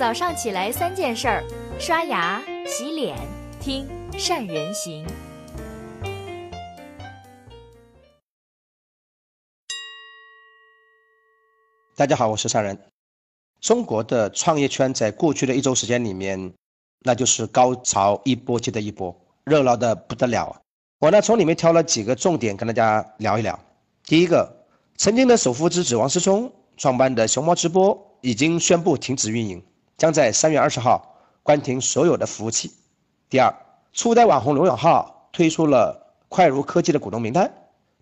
早上起来三件事儿：刷牙、洗脸、听善人行。大家好，我是善人。中国的创业圈在过去的一周时间里面，那就是高潮一波接着一波，热闹的不得了。我呢从里面挑了几个重点跟大家聊一聊。第一个，曾经的首富之子王思聪创办的熊猫直播已经宣布停止运营。将在三月二十号关停所有的服务器。第二，初代网红罗永浩推出了快如科技的股东名单，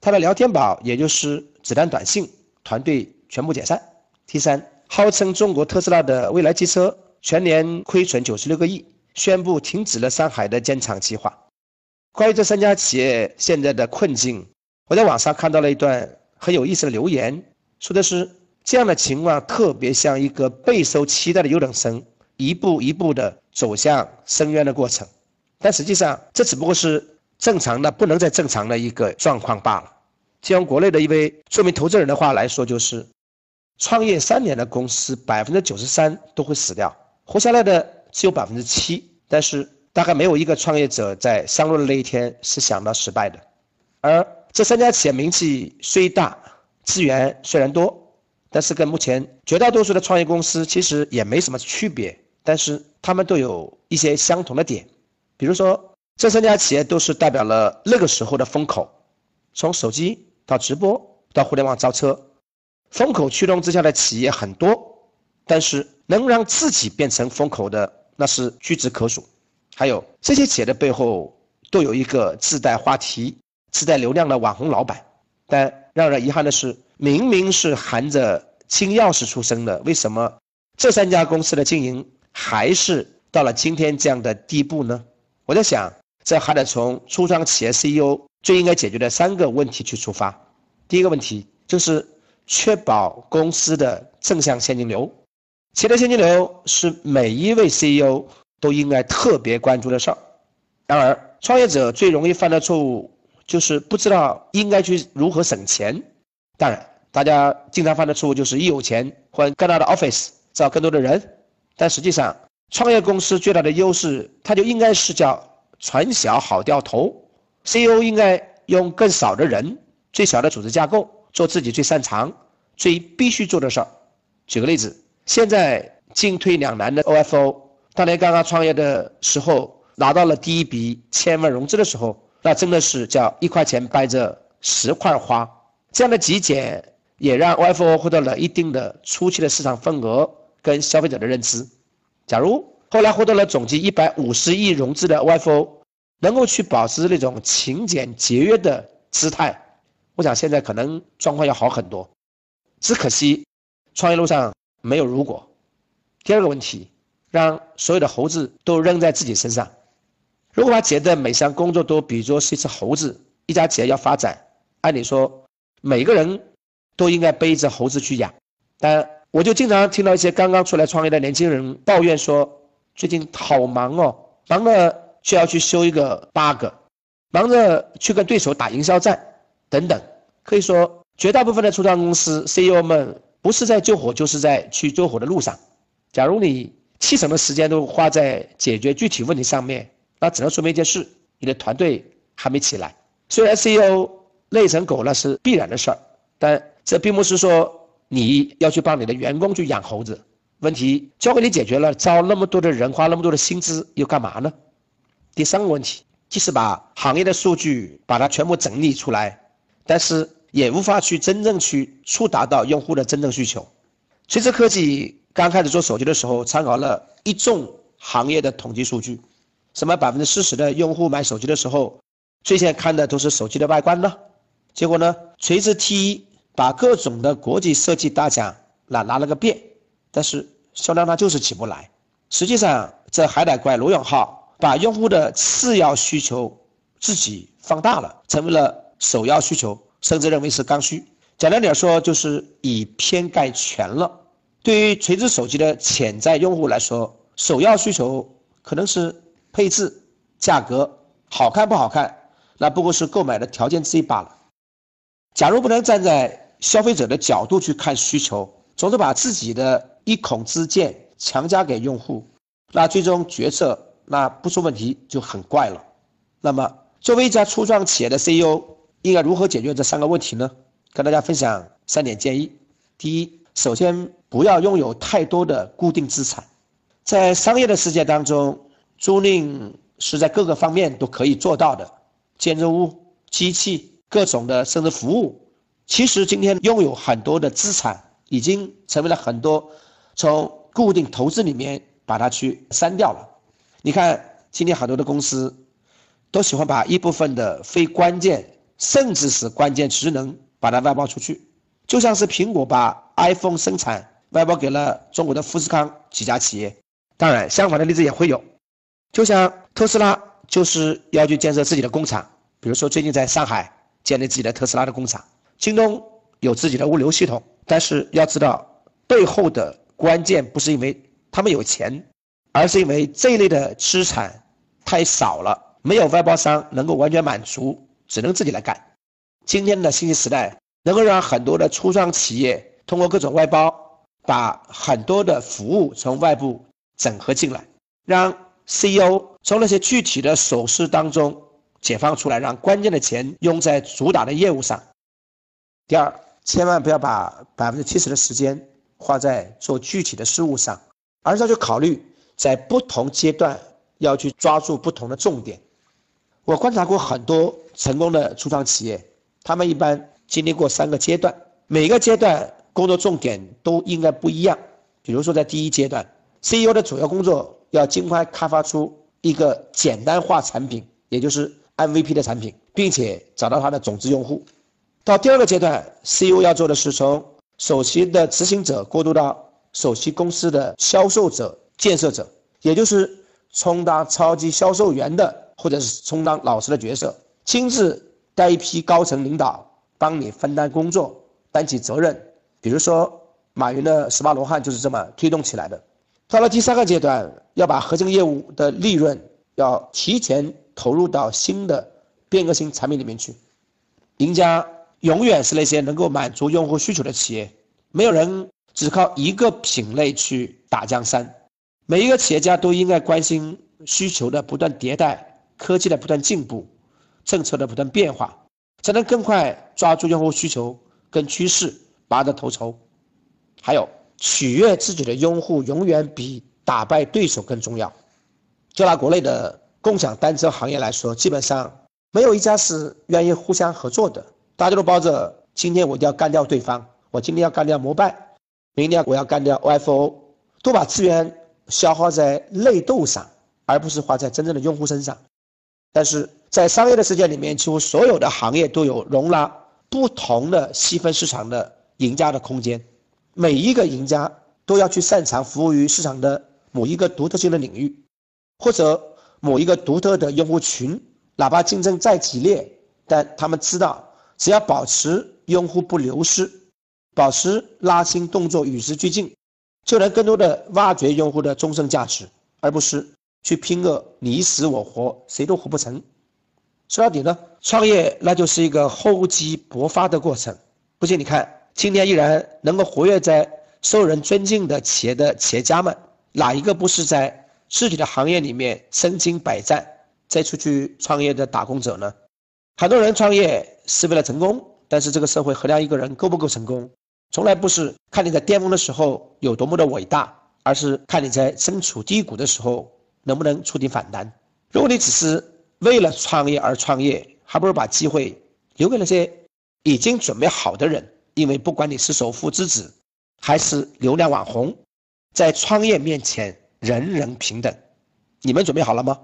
他的聊天宝也就是子弹短信团队全部解散。第三，号称中国特斯拉的未来汽车全年亏损九十六个亿，宣布停止了上海的建厂计划。关于这三家企业现在的困境，我在网上看到了一段很有意思的留言，说的是。这样的情况特别像一个备受期待的优等生，一步一步的走向深渊的过程，但实际上这只不过是正常的不能再正常的一个状况罢了。就用国内的一位著名投资人的话来说，就是创业三年的公司百分之九十三都会死掉，活下来的只有百分之七。但是大概没有一个创业者在上路的那一天是想到失败的。而这三家企业名气虽大，资源虽然多。但是跟目前绝大多数的创业公司其实也没什么区别，但是他们都有一些相同的点，比如说这三家企业都是代表了那个时候的风口，从手机到直播到互联网造车，风口驱动之下的企业很多，但是能让自己变成风口的那是屈指可数。还有这些企业的背后都有一个自带话题、自带流量的网红老板，但让人遗憾的是。明明是含着金钥匙出生的，为什么这三家公司的经营还是到了今天这样的地步呢？我在想，这还得从初创企业 CEO 最应该解决的三个问题去出发。第一个问题就是确保公司的正向现金流，企业的现金流是每一位 CEO 都应该特别关注的事儿。然而，创业者最容易犯的错误就是不知道应该去如何省钱。当然，大家经常犯的错误就是一有钱换更大的 office，招更多的人。但实际上，创业公司最大的优势，它就应该是叫船小好掉头。CEO 应该用更少的人、最小的组织架构，做自己最擅长、最必须做的事儿。举个例子，现在进退两难的 OFO，当年刚刚创业的时候，拿到了第一笔千万融资的时候，那真的是叫一块钱掰着十块花。这样的极简也让 OFO 获得了一定的初期的市场份额跟消费者的认知。假如后来获得了总计一百五十亿融资的 OFO 能够去保持那种勤俭节约的姿态，我想现在可能状况要好很多。只可惜创业路上没有如果。第二个问题，让所有的猴子都扔在自己身上。如果把企业的每项工作都比作是一只猴子，一家企业要发展，按理说。每个人都应该背着猴子去养，但我就经常听到一些刚刚出来创业的年轻人抱怨说，最近好忙哦，忙着就要去修一个 bug，忙着去跟对手打营销战等等。可以说，绝大部分的初创公司 CEO 们不是在救火，就是在去救火的路上。假如你七成的时间都花在解决具体问题上面，那只能说明一件事：你的团队还没起来。虽然 CEO。累成狗那是必然的事儿，但这并不是说你要去帮你的员工去养猴子。问题交给你解决了，招那么多的人，花那么多的薪资又干嘛呢？第三个问题，即使把行业的数据把它全部整理出来，但是也无法去真正去触达到用户的真正需求。锤子科技刚开始做手机的时候，参考了一众行业的统计数据，什么百分之四十的用户买手机的时候，最先看的都是手机的外观呢？结果呢？锤子 T 一把各种的国际设计大奖拿拿了个遍，但是销量它就是起不来。实际上，这还得怪罗永浩把用户的次要需求自己放大了，成为了首要需求，甚至认为是刚需。简单点说，就是以偏概全了。对于锤子手机的潜在用户来说，首要需求可能是配置、价格，好看不好看，那不过是购买的条件之一罢了。假如不能站在消费者的角度去看需求，总是把自己的一孔之见强加给用户，那最终决策那不出问题就很怪了。那么，作为一家初创企业的 CEO，应该如何解决这三个问题呢？跟大家分享三点建议。第一，首先不要拥有太多的固定资产。在商业的世界当中，租赁是在各个方面都可以做到的，建筑物、机器、各种的甚至服务。其实今天拥有很多的资产，已经成为了很多从固定投资里面把它去删掉了。你看，今天很多的公司都喜欢把一部分的非关键，甚至是关键职能把它外包出去，就像是苹果把 iPhone 生产外包给了中国的富士康几家企业。当然，相反的例子也会有，就像特斯拉就是要去建设自己的工厂，比如说最近在上海建立自己的特斯拉的工厂。京东有自己的物流系统，但是要知道背后的关键不是因为他们有钱，而是因为这一类的资产太少了，没有外包商能够完全满足，只能自己来干。今天的信息时代能够让很多的初创企业通过各种外包，把很多的服务从外部整合进来，让 CEO 从那些具体的琐事当中解放出来，让关键的钱用在主打的业务上。第二，千万不要把百分之七十的时间花在做具体的事务上，而是要去考虑在不同阶段要去抓住不同的重点。我观察过很多成功的初创企业，他们一般经历过三个阶段，每个阶段工作重点都应该不一样。比如说，在第一阶段，CEO 的主要工作要尽快开发出一个简单化产品，也就是 MVP 的产品，并且找到它的种子用户。到第二个阶段，CEO 要做的是从首席的执行者过渡到首席公司的销售者、建设者，也就是充当超级销售员的，或者是充当老师的角色，亲自带一批高层领导帮你分担工作、担起责任。比如说，马云的十八罗汉就是这么推动起来的。到了第三个阶段，要把核心业务的利润要提前投入到新的变革性产品里面去，赢家。永远是那些能够满足用户需求的企业，没有人只靠一个品类去打江山。每一个企业家都应该关心需求的不断迭代、科技的不断进步、政策的不断变化，才能更快抓住用户需求跟趋势，拔得头筹。还有，取悦自己的用户永远比打败对手更重要。就拿国内的共享单车行业来说，基本上没有一家是愿意互相合作的。大家都抱着今天我一定要干掉对方，我今天要干掉摩拜，明天我要干掉 OFO，都把资源消耗在内斗上，而不是花在真正的用户身上。但是在商业的世界里面，几乎所有的行业都有容纳不同的细分市场的赢家的空间，每一个赢家都要去擅长服务于市场的某一个独特性的领域，或者某一个独特的用户群，哪怕竞争再激烈，但他们知道。只要保持用户不流失，保持拉新动作与时俱进，就能更多的挖掘用户的终身价值，而不是去拼个你死我活，谁都活不成。说到底呢，创业那就是一个厚积薄发的过程。不信你看，今天依然能够活跃在受人尊敬的企业的企业家们，哪一个不是在自己的行业里面身经百战再出去创业的打工者呢？很多人创业。是为了成功，但是这个社会衡量一个人够不够成功，从来不是看你在巅峰的时候有多么的伟大，而是看你在身处低谷的时候能不能触底反弹。如果你只是为了创业而创业，还不如把机会留给那些已经准备好的人。因为不管你是首富之子，还是流量网红，在创业面前人人平等。你们准备好了吗？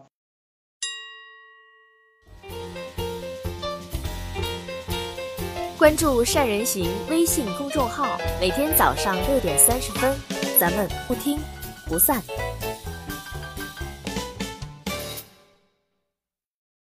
关注善人行微信公众号，每天早上六点三十分，咱们不听不散。